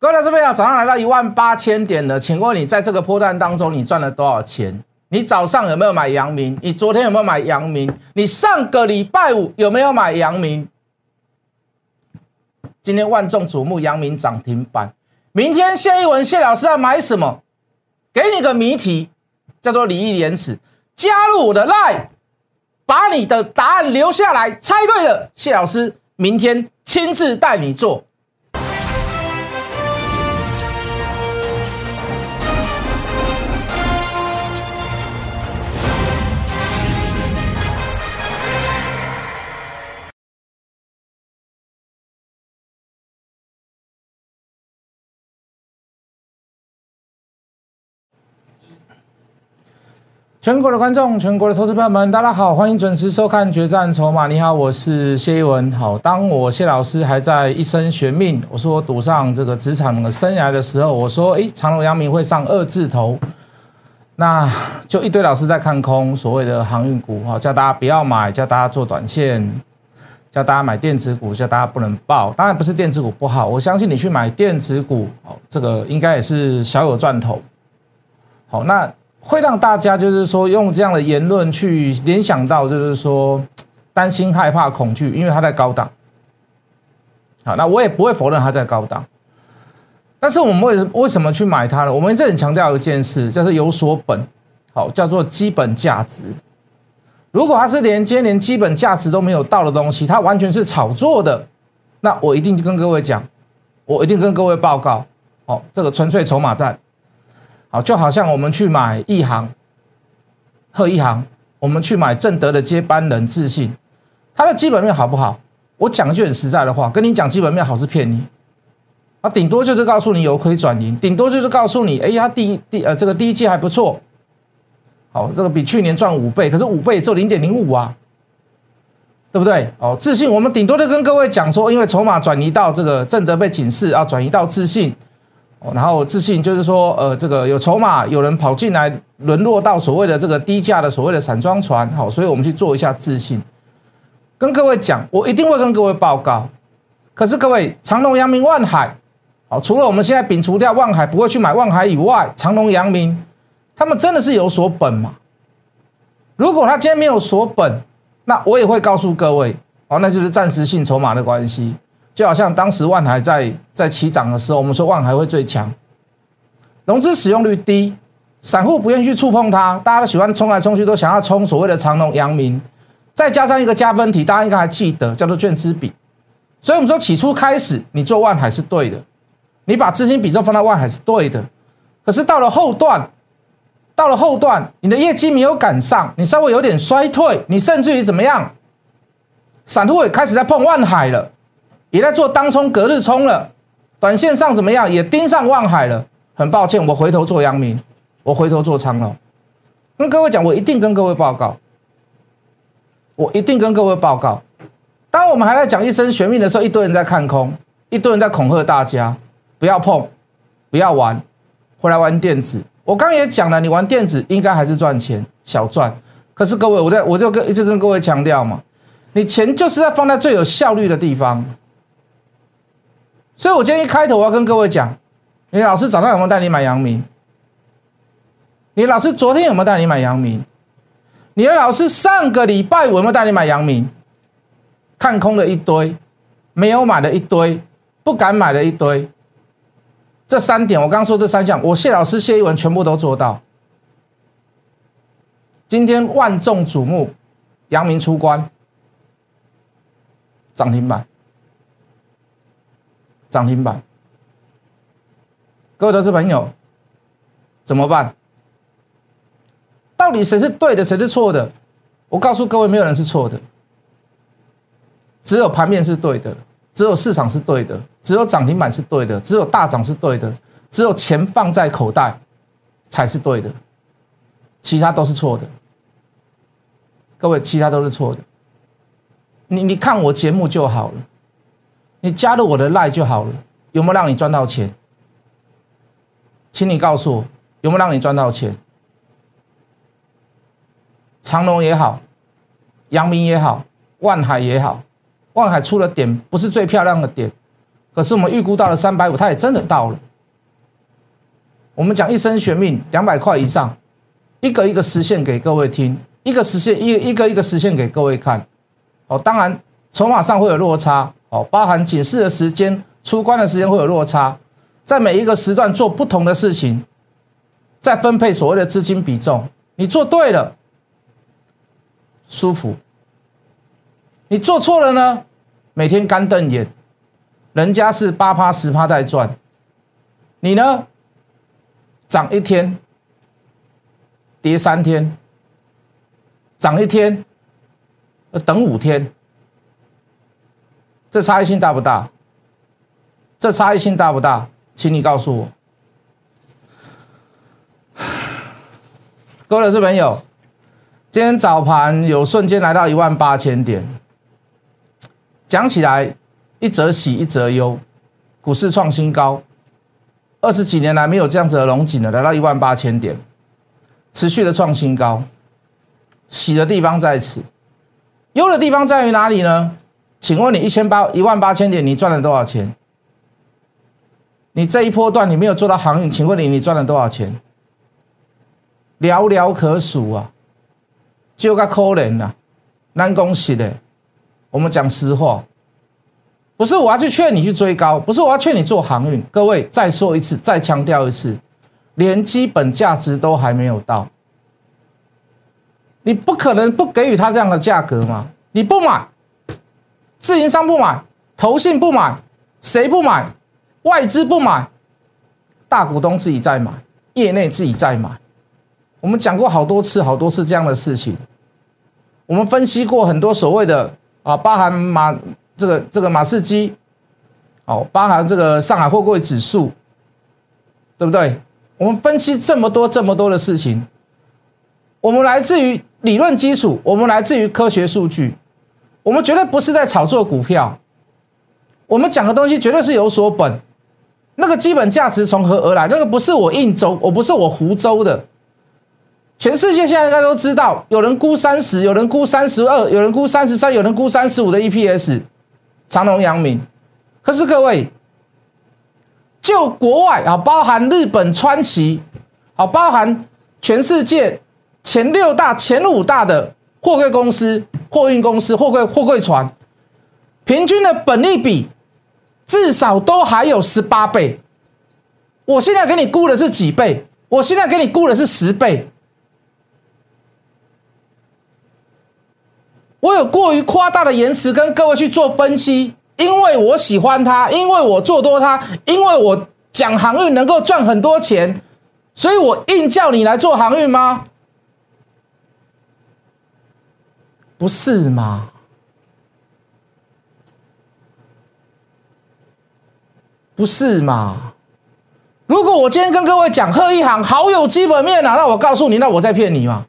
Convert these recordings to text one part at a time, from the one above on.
各位来这边啊，早上来到一万八千点了，请问你在这个波段当中，你赚了多少钱？你早上有没有买阳明？你昨天有没有买阳明？你上个礼拜五有没有买阳明？今天万众瞩目，阳明涨停板。明天谢一文谢老师要买什么？给你个谜题，叫做礼义廉耻。加入我的 line，把你的答案留下来，猜对了，谢老师明天亲自带你做。全国的观众，全国的投资朋友们，大家好，欢迎准时收看《决战筹码》。你好，我是谢一文。好，当我谢老师还在一生悬命，我说我赌上这个职场的生涯的时候，我说，诶，长隆、阳明会上二字头，那就一堆老师在看空所谓的航运股，哈，叫大家不要买，叫大家做短线，叫大家买电子股，叫大家不能报。当然不是电子股不好，我相信你去买电子股，哦，这个应该也是小有赚头。好，那。会让大家就是说用这样的言论去联想到，就是说担心、害怕、恐惧，因为它在高档。好，那我也不会否认它在高档。但是我们为为什么去买它呢？我们这里强调一件事，叫做有所本，好，叫做基本价值。如果它是连接连基本价值都没有到的东西，它完全是炒作的，那我一定跟各位讲，我一定跟各位报告，哦，这个纯粹筹码战。好，就好像我们去买一行、贺一行，我们去买正德的接班人自信，它的基本面好不好？我讲一句很实在的话，跟你讲基本面好是骗你，啊，顶多就是告诉你有亏转盈，顶多就是告诉你，哎呀，第一第呃这个第一季还不错，好，这个比去年赚五倍，可是五倍只有零点零五啊，对不对？哦，自信我们顶多就跟各位讲说，因为筹码转移到这个正德被警示，啊转移到自信。然后自信就是说，呃，这个有筹码，有人跑进来，沦落到所谓的这个低价的所谓的散装船，好，所以我们去做一下自信，跟各位讲，我一定会跟各位报告。可是各位，长隆、阳明、万海，好，除了我们现在摒除掉万海不会去买万海以外，长隆、阳明，他们真的是有所本吗？如果他今天没有所本，那我也会告诉各位，哦，那就是暂时性筹码的关系。就好像当时万海在在起涨的时候，我们说万海会最强，融资使用率低，散户不愿意去触碰它，大家都喜欢冲来冲去，都想要冲所谓的长隆、阳明，再加上一个加分题，大家应该还记得叫做券资比，所以我们说起初开始你做万海是对的，你把资金比重放在万海是对的，可是到了后段，到了后段，你的业绩没有赶上，你稍微有点衰退，你甚至于怎么样，散户也开始在碰万海了。也在做当冲隔日冲了，短线上怎么样？也盯上望海了。很抱歉，我回头做阳明，我回头做长隆。跟各位讲，我一定跟各位报告，我一定跟各位报告。当我们还在讲一生玄命的时候，一堆人在看空，一堆人在恐吓大家，不要碰，不要玩，回来玩电子。我刚也讲了，你玩电子应该还是赚钱，小赚。可是各位，我在我就跟一直跟各位强调嘛，你钱就是在放在最有效率的地方。所以，我今天一开头我要跟各位讲，你老师早上有没有带你买阳明？你老师昨天有没有带你买阳明？你的老师上个礼拜有没有带你买阳明？看空了一堆，没有买的一堆，不敢买的一堆。这三点，我刚刚说这三项，我谢老师谢一文全部都做到。今天万众瞩目，阳明出关，涨停板。涨停板，各位投资朋友，怎么办？到底谁是对的，谁是错的？我告诉各位，没有人是错的，只有盘面是对的，只有市场是对的，只有涨停板是对的，只有大涨是对的，只有钱放在口袋才是对的，其他都是错的。各位，其他都是错的。你你看我节目就好了。你加入我的赖就好了，有没有让你赚到钱？请你告诉我，有没有让你赚到钱？长隆也好，阳明也好，万海也好，万海出了点不是最漂亮的点，可是我们预估到了三百五，它也真的到了。我们讲一生悬命两百块以上，一个一个实现给各位听，一个实现一一个一个实现给各位看。哦，当然筹码上会有落差，哦，包含警示的时间、出关的时间会有落差，在每一个时段做不同的事情，在分配所谓的资金比重，你做对了，舒服；你做错了呢，每天干瞪眼，人家是八趴十趴在赚，你呢，涨一天，跌三天，涨一天。等五天，这差异性大不大？这差异性大不大？请你告诉我。各位的朋友，今天早盘有瞬间来到一万八千点，讲起来一则喜一则忧，股市创新高，二十几年来没有这样子的龙井了，来到一万八千点，持续的创新高，喜的地方在此。优的地方在于哪里呢？请问你一千八一万八千点，你赚了多少钱？你这一波段你没有做到航运，请问你你赚了多少钱？寥寥可数啊，就个可怜啊，难恭喜的。我们讲实话，不是我要去劝你去追高，不是我要劝你做航运。各位再说一次，再强调一次，连基本价值都还没有到。你不可能不给予他这样的价格嘛？你不买，自营商不买，投信不买，谁不买？外资不买，大股东自己在买，业内自己在买。我们讲过好多次、好多次这样的事情。我们分析过很多所谓的啊，包含马这个这个马士基，哦，包含这个上海货柜指数，对不对？我们分析这么多、这么多的事情，我们来自于。理论基础，我们来自于科学数据，我们绝对不是在炒作股票，我们讲的东西绝对是有所本，那个基本价值从何而来？那个不是我应州，我不是我湖州的，全世界现在应该都知道，有人估三十，有人估三十二，有人估三十三，有人估三十五的 EPS，长隆、阳明，可是各位，就国外啊，包含日本川崎，啊，包含全世界。前六大、前五大的货柜公司、货运公司、货柜货柜船，平均的本利比至少都还有十八倍。我现在给你估的是几倍？我现在给你估的是十倍。我有过于夸大的言辞跟各位去做分析，因为我喜欢它，因为我做多它，因为我讲航运能够赚很多钱，所以我硬叫你来做航运吗？不是吗？不是吗？如果我今天跟各位讲贺一航好有基本面啊，那我告诉你，那我在骗你吗？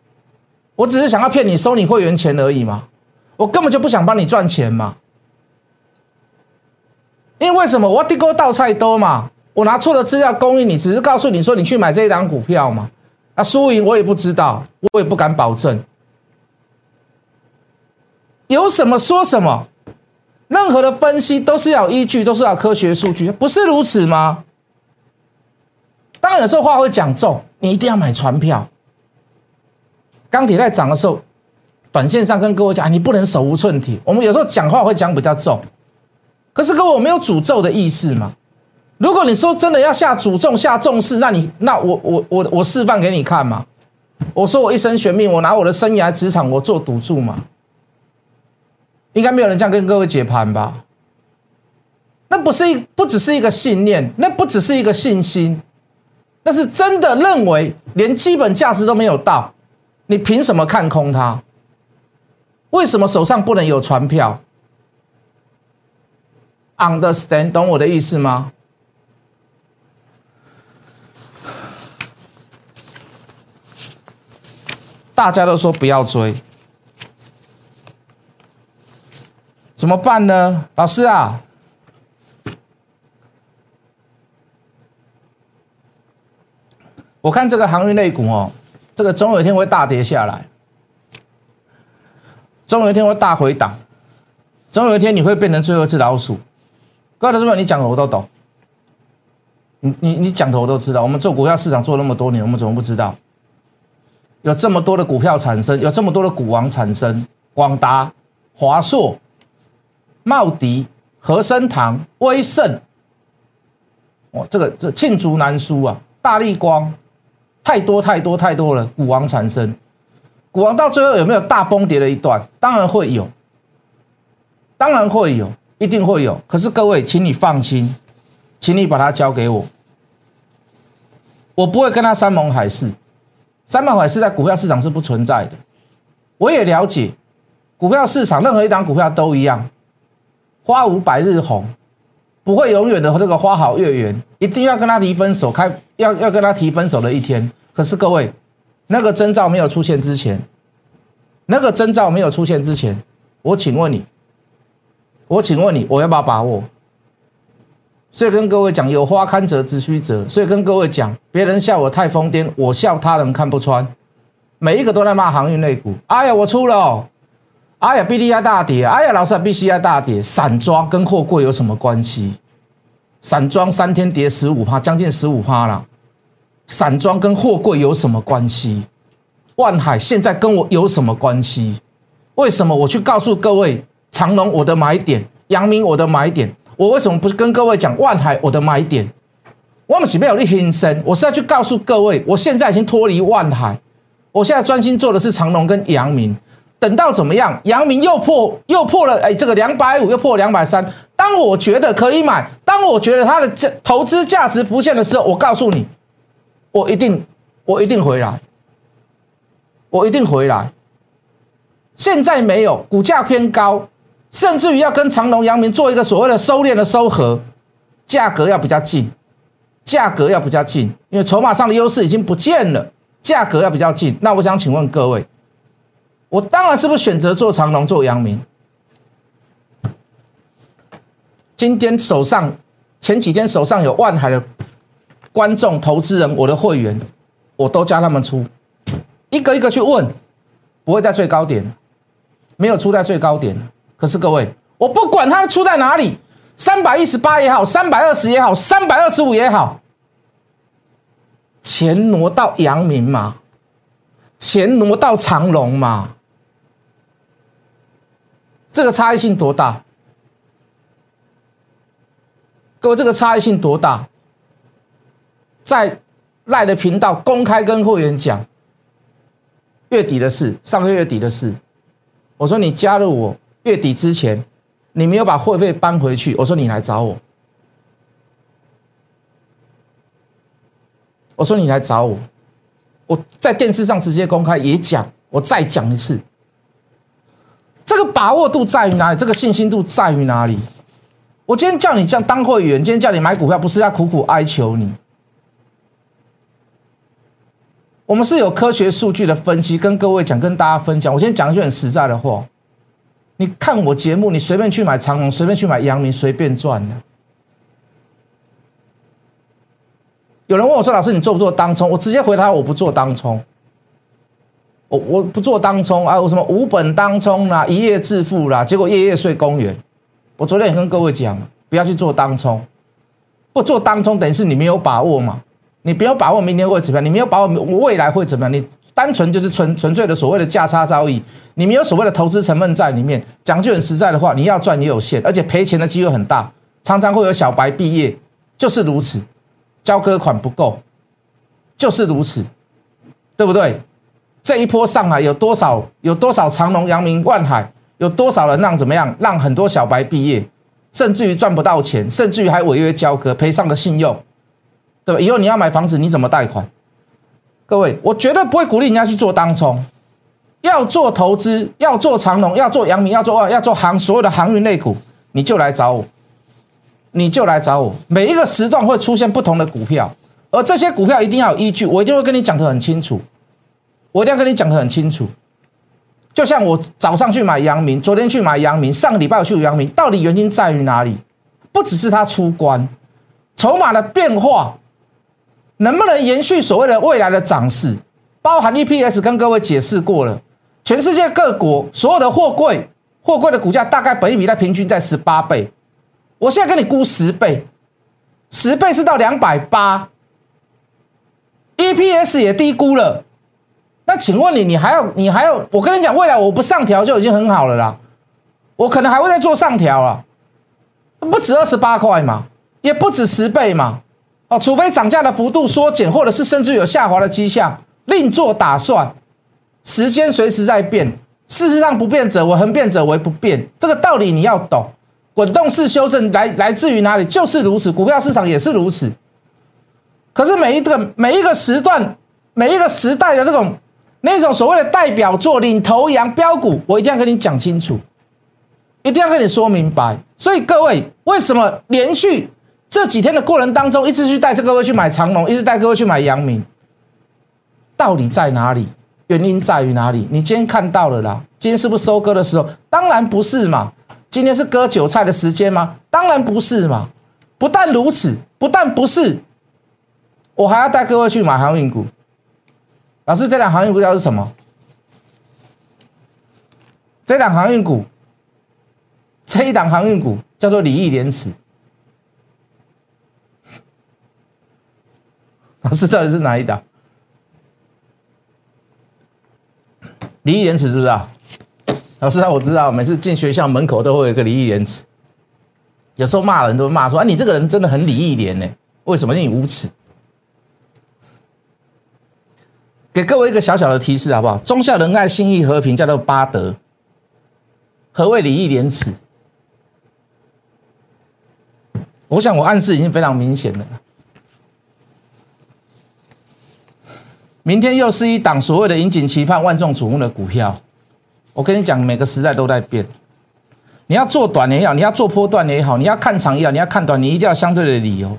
我只是想要骗你收你会员钱而已嘛，我根本就不想帮你赚钱嘛。因为什么？我地沟倒菜多嘛，我拿错了资料供应你，只是告诉你说你去买这一档股票嘛，啊，输赢我也不知道，我也不敢保证。有什么说什么，任何的分析都是要依据，都是要科学数据，不是如此吗？当然有时候话会讲重，你一定要买船票。钢铁在涨的时候，短线上跟各位讲，你不能手无寸铁。我们有时候讲话会讲比较重，可是各位我没有诅咒的意思嘛。如果你说真的要下诅咒、下重视，那你那我我我我示范给你看嘛。我说我一生悬命，我拿我的生涯职场我做赌注嘛。应该没有人这样跟各位解盘吧？那不是一，不只是一个信念，那不只是一个信心，那是真的认为连基本价值都没有到，你凭什么看空它？为什么手上不能有船票？Understand，懂我的意思吗？大家都说不要追。怎么办呢，老师啊？我看这个航运类股哦，这个总有一天会大跌下来，总有一天会大回档，总有一天你会变成最后一只老鼠。各位同志们，你讲的我都懂。你你你讲的我都知道。我们做股票市场做那么多年，我们怎么不知道？有这么多的股票产生，有这么多的股王产生，广达、华硕、茂迪、和生堂、威盛，哇，这个这罄竹难书啊！大力光，太多太多太多了，股王产生，股王到最后有没有大崩跌的一段？当然会有，当然会有，一定会有。可是各位，请你放心，请你把它交给我，我不会跟他山盟海誓。山盟海誓在股票市场是不存在的，我也了解，股票市场任何一档股票都一样，花无百日红，不会永远的和这个花好月圆，一定要跟他提分手，开要要跟他提分手的一天。可是各位，那个征兆没有出现之前，那个征兆没有出现之前，我请问你，我请问你，我要不要把握？所以跟各位讲，有花堪折直须折。所以跟各位讲，别人笑我太疯癫，我笑他人看不穿。每一个都在骂航运类股。哎呀，我出了。哎呀，B D I 大跌。哎呀，老师，B C I 大跌。散装跟货柜有什么关系？散装三天跌十五趴，将近十五趴了。散装跟货柜有什么关系？万海现在跟我有什么关系？为什么我去告诉各位长隆我的买点，阳明我的买点？我为什么不是跟各位讲万海我的买点？我们是没有力新生，我是要去告诉各位，我现在已经脱离万海，我现在专心做的是长隆跟阳明。等到怎么样？阳明又破又破了，哎，这个两百五又破两百三。当我觉得可以买，当我觉得它的这投资价值浮现的时候，我告诉你，我一定我一定回来，我一定回来。现在没有，股价偏高。甚至于要跟长隆、阳明做一个所谓的收敛的收合，价格要比较近，价格要比较近，因为筹码上的优势已经不见了，价格要比较近。那我想请问各位，我当然是不是选择做长隆、做阳明？今天手上前几天手上有万海的观众、投资人，我的会员，我都叫他们出，一个一个去问，不会在最高点，没有出在最高点。可是各位，我不管它出在哪里，三百一十八也好，三百二十也好，三百二十五也好，钱挪到阳明嘛，钱挪到长隆嘛，这个差异性多大？各位，这个差异性多大？在赖的频道公开跟会员讲，月底的事，上个月底的事，我说你加入我。月底之前，你没有把会费搬回去，我说你来找我。我说你来找我，我在电视上直接公开也讲，我再讲一次。这个把握度在于哪里？这个信心度在于哪里？我今天叫你这样当会员，今天叫你买股票，不是要苦苦哀求你。我们是有科学数据的分析，跟各位讲，跟大家分享。我先讲一句很实在的话。你看我节目，你随便去买长隆，随便去买阳明，随便赚的。有人问我说：“老师，你做不做当冲？”我直接回答：“我不做当冲。”我我不做当冲啊！我什么无本当冲啦，一夜致富啦，结果夜夜睡公园。我昨天也跟各位讲，不要去做当冲。不做当冲，等于是你没有把握嘛？你没有把握明天会怎么样？你没有把握未来会怎么样？你。单纯就是纯纯粹的所谓的价差交易，你没有所谓的投资成分在里面。讲句很实在的话，你要赚也有限，而且赔钱的机会很大，常常会有小白毕业，就是如此，交割款不够，就是如此，对不对？这一波上来有多少有多少长隆、阳明、万海，有多少人让怎么样？让很多小白毕业，甚至于赚不到钱，甚至于还违约交割，赔上个信用，对吧？以后你要买房子，你怎么贷款？各位，我绝对不会鼓励人家去做当冲，要做投资，要做长隆，要做阳明，要做要做航所有的航运类股，你就来找我，你就来找我。每一个时段会出现不同的股票，而这些股票一定要有依据，我一定会跟你讲的很清楚，我一定要跟你讲的很清楚。就像我早上去买阳明，昨天去买阳明，上个礼拜我去阳明，到底原因在于哪里？不只是它出关，筹码的变化。能不能延续所谓的未来的涨势？包含 EPS 跟各位解释过了，全世界各国所有的货柜，货柜的股价大概本一比在平均在十八倍，我现在跟你估十倍，十倍是到两百八，EPS 也低估了。那请问你，你还要你还要？我跟你讲，未来我不上调就已经很好了啦。我可能还会再做上调啊，不止二十八块嘛，也不止十倍嘛。哦，除非涨价的幅度缩减，或者是甚至有下滑的迹象，另做打算。时间随时在变，事实上不变者为恒变者为不变，这个道理你要懂。滚动式修正来来自于哪里？就是如此，股票市场也是如此。可是每一个每一个时段，每一个时代的这种。那种所谓的代表作、领头羊、标股，我一定要跟你讲清楚，一定要跟你说明白。所以各位，为什么连续这几天的过程当中，一直去带着各位去买长隆，一直带各位去买阳明，到底在哪里？原因在于哪里？你今天看到了啦，今天是不是收割的时候？当然不是嘛。今天是割韭菜的时间吗？当然不是嘛。不但如此，不但不是，我还要带各位去买航运股。老师，这两航运股叫是什么？这两航运股，这一档航运股叫做礼义廉耻。老师，到底是哪一档？礼义廉耻，知不知道？老师啊，我知道，每次进学校门口都会有一个礼义廉耻。有时候骂人都会骂说：“啊，你这个人真的很礼义廉呢，为什么你无耻？”给各位一个小小的提示，好不好？忠孝仁爱、心义和平，叫做八德。何谓礼义廉耻？我想我暗示已经非常明显了。明天又是一档所谓的引颈期盼、万众瞩目的股票。我跟你讲，每个时代都在变。你要做短也好，你要做波段也好，你要看长也好，你要看短，你一定要相对的理由。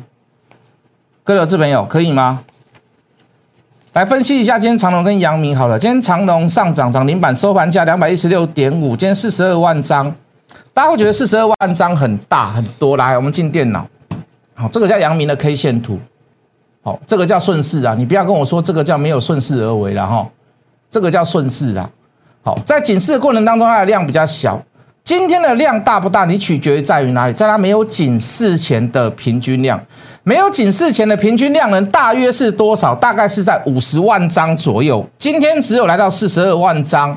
各位投资朋友，可以吗？来分析一下今天长隆跟阳明好了。今天长隆上涨涨停板收盘价两百一十六点五，今天四十二万张，大家会觉得四十二万张很大很多。来，我们进电脑，好，这个叫阳明的 K 线图，好，这个叫顺势啊，你不要跟我说这个叫没有顺势而为了哈，这个叫顺势啊。好，在警示的过程当中，它的量比较小。今天的量大不大？你取决于在于哪里，在它没有警示前的平均量。没有警示前的平均量能大约是多少？大概是在五十万张左右。今天只有来到四十二万张。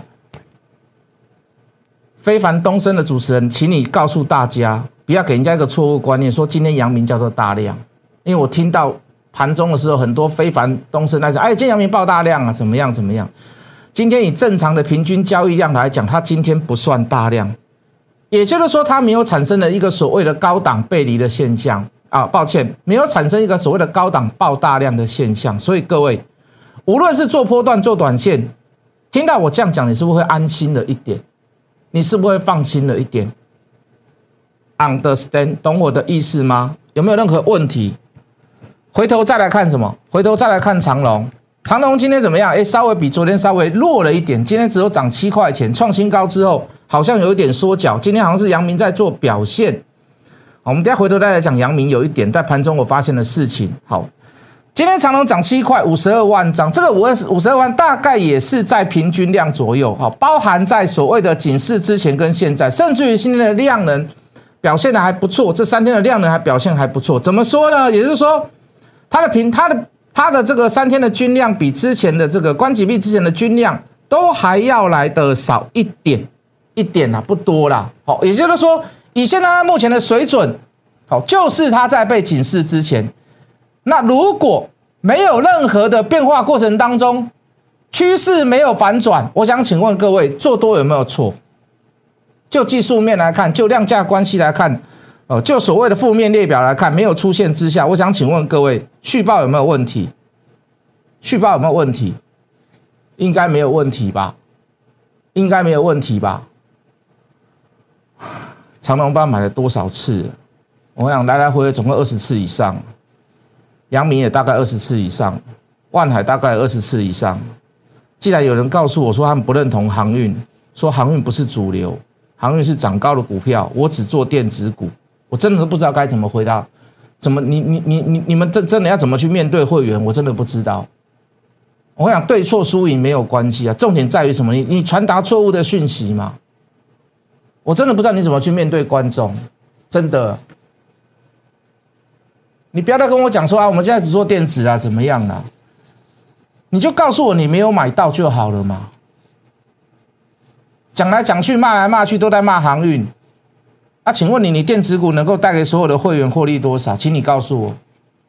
非凡东升的主持人，请你告诉大家，不要给人家一个错误观念，说今天阳明叫做大量。因为我听到盘中的时候，很多非凡东升在讲，哎，今天阳明爆大量啊，怎么样怎么样？今天以正常的平均交易量来讲，它今天不算大量，也就是说，它没有产生了一个所谓的高档背离的现象。啊，抱歉，没有产生一个所谓的高档爆大量的现象，所以各位，无论是做波段做短线，听到我这样讲，你是不是会安心了一点？你是不是会放心了一点？Understand，懂我的意思吗？有没有任何问题？回头再来看什么？回头再来看长隆，长隆今天怎么样？哎，稍微比昨天稍微弱了一点，今天只有涨七块钱，创新高之后好像有一点缩脚，今天好像是阳明在做表现。我们等下回头再来讲阳明有一点在盘中我发现的事情。好，今天长隆涨七块五十二万张，这个五二十五十二万大概也是在平均量左右。好，包含在所谓的警示之前跟现在，甚至于今天的量能表现的还不错。这三天的量能还表现还不错。怎么说呢？也就是说，它的平它的它的这个三天的均量比之前的这个关几币之前的均量都还要来的少一点一点啦，不多啦。好，也就是说。以现在它目前的水准，好，就是它在被警示之前，那如果没有任何的变化过程当中，趋势没有反转，我想请问各位，做多有没有错？就技术面来看，就量价关系来看，哦，就所谓的负面列表来看，没有出现之下，我想请问各位，续报有没有问题？续报有没有问题？应该没有问题吧？应该没有问题吧？长隆班买了多少次？我想来来回回总共二十次以上。阳明也大概二十次以上，万海大概二十次以上。既然有人告诉我说他们不认同航运，说航运不是主流，航运是涨高的股票，我只做电子股，我真的都不知道该怎么回答。怎么你你你你你们真真的要怎么去面对会员？我真的不知道。我想对错输赢没有关系啊，重点在于什么？你你传达错误的讯息嘛。我真的不知道你怎么去面对观众，真的，你不要再跟我讲说啊，我们现在只做电子啊，怎么样啊？你就告诉我你没有买到就好了嘛。讲来讲去骂来骂去都在骂航运，啊，请问你，你电子股能够带给所有的会员获利多少？请你告诉我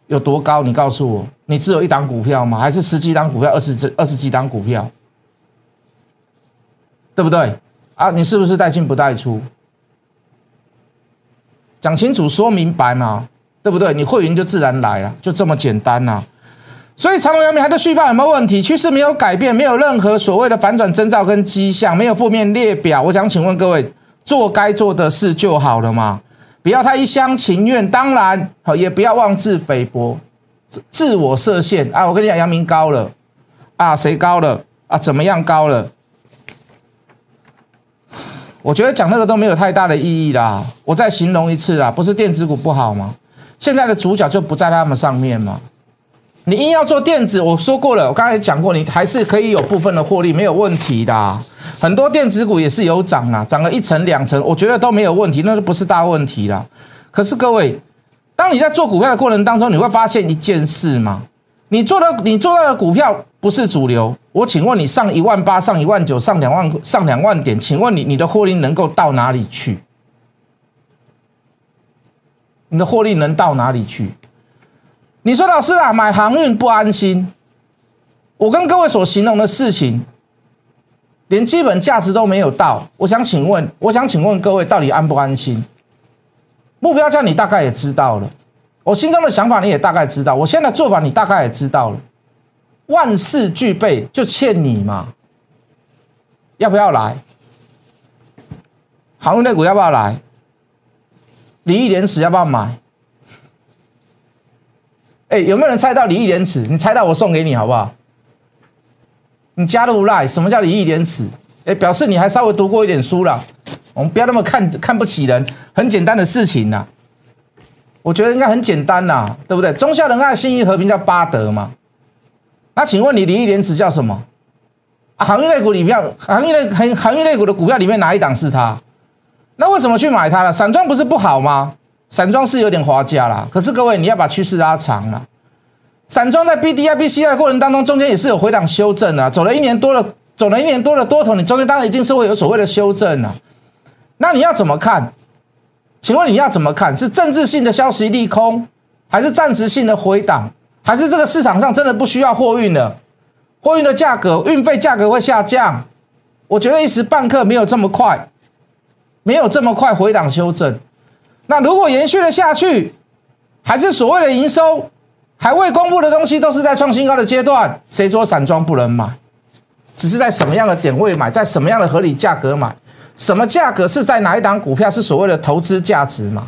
有多高？你告诉我，你只有一档股票吗？还是十几档股票、二十只、二十几档股票？对不对？啊，你是不是带进不带出？讲清楚、说明白嘛，对不对？你会员就自然来了，就这么简单呐。所以长隆、阳明还在续报有没有问题？趋势没有改变，没有任何所谓的反转征兆跟迹象，没有负面列表。我想请问各位，做该做的事就好了嘛？不要太一厢情愿。当然，好也不要妄自菲薄，自我设限啊！我跟你讲，阳明高了啊，谁高了啊？怎么样高了？我觉得讲那个都没有太大的意义啦。我再形容一次啊，不是电子股不好吗？现在的主角就不在他们上面吗？你硬要做电子，我说过了，我刚才讲过，你还是可以有部分的获利，没有问题的。很多电子股也是有涨啊，涨了一层两层，我觉得都没有问题，那就不是大问题了。可是各位，当你在做股票的过程当中，你会发现一件事吗？你做的你做到的股票不是主流，我请问你上一万八、上一万九、上两万、上两万点，请问你你的获利能够到哪里去？你的获利能到哪里去？你说老师啊，买航运不安心。我跟各位所形容的事情，连基本价值都没有到。我想请问，我想请问各位，到底安不安心？目标价你大概也知道了，我心中的想法你也大概知道，我现在的做法你大概也知道了。万事俱备，就欠你嘛。要不要来？航运类股要不要来？礼义廉耻要不要买？哎，有没有人猜到礼义廉耻？你猜到我送给你好不好？你加入 lie，什么叫礼义廉耻？哎，表示你还稍微读过一点书了。我们不要那么看看不起人，很简单的事情呐。我觉得应该很简单呐，对不对？忠孝仁爱信义和平叫八德嘛。那请问你礼义廉耻叫什么？行业类股里面，行业类行行业类股的股票里面哪一档是它？那为什么去买它了？散装不是不好吗？散装是有点滑价啦，可是各位你要把趋势拉长了。散装在 B D I B C I 的过程当中，中间也是有回档修正啊，走了一年多了，走了一年多的多头，你中间当然一定是会有所谓的修正啊。那你要怎么看？请问你要怎么看？是政治性的消息利空，还是暂时性的回档，还是这个市场上真的不需要货运了？货运的价格、运费价格会下降？我觉得一时半刻没有这么快，没有这么快回档修正。那如果延续了下去，还是所谓的营收还未公布的东西都是在创新高的阶段，谁说散装不能买？只是在什么样的点位买，在什么样的合理价格买？什么价格是在哪一档股票是所谓的投资价值嘛？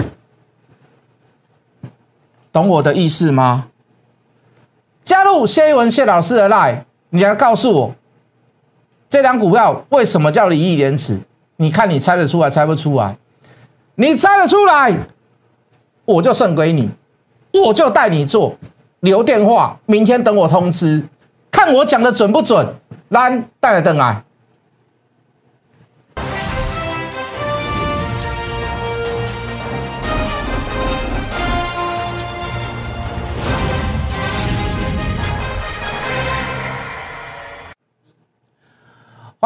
懂我的意思吗？加入谢一文谢老师的 line，你来告诉我，这张股票为什么叫礼义廉耻？你看你猜得出来，猜不出来？你猜得出来，我就送给你，我就带你做，留电话，明天等我通知，看我讲的准不准。来，带来灯来。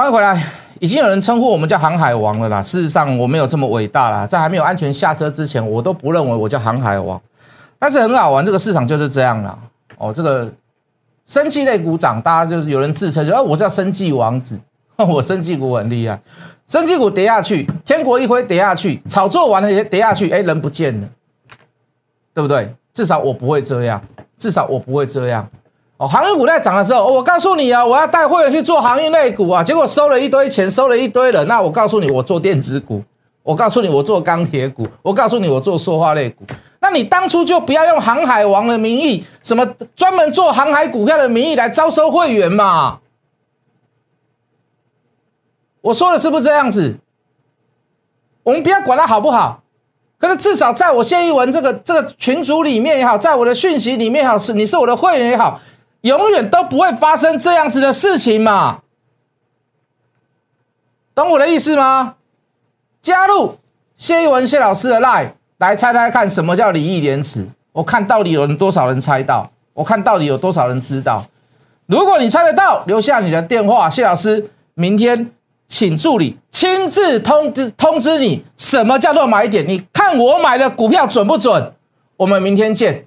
欢迎回来。已经有人称呼我们叫航海王了啦。事实上，我没有这么伟大啦，在还没有安全下车之前，我都不认为我叫航海王。但是很好玩，这个市场就是这样啦。哦，这个生气类股涨，大家就是有人自称就哦，我叫生气王子，我生气股很厉害。生气股跌下去，天国一挥跌下去，炒作完了也跌下去，哎，人不见了，对不对？至少我不会这样，至少我不会这样。哦，航运股在涨的时候，我告诉你啊，我要带会员去做航运类股啊，结果收了一堆钱，收了一堆人。那我告诉你，我做电子股，我告诉你，我做钢铁股，我告诉你，我做塑化类股。那你当初就不要用航海王的名义，什么专门做航海股票的名义来招收会员嘛？我说的是不是这样子？我们不要管它好不好，可是至少在我谢一文这个这个群组里面也好，在我的讯息里面也好，是你是我的会员也好。永远都不会发生这样子的事情嘛？懂我的意思吗？加入谢一文谢老师的 line 来猜猜看，什么叫礼义廉耻？我看到底有人多少人猜到，我看到底有多少人知道。如果你猜得到，留下你的电话，谢老师明天请助理亲自通知通知你，什么叫做买点？你看我买的股票准不准？我们明天见。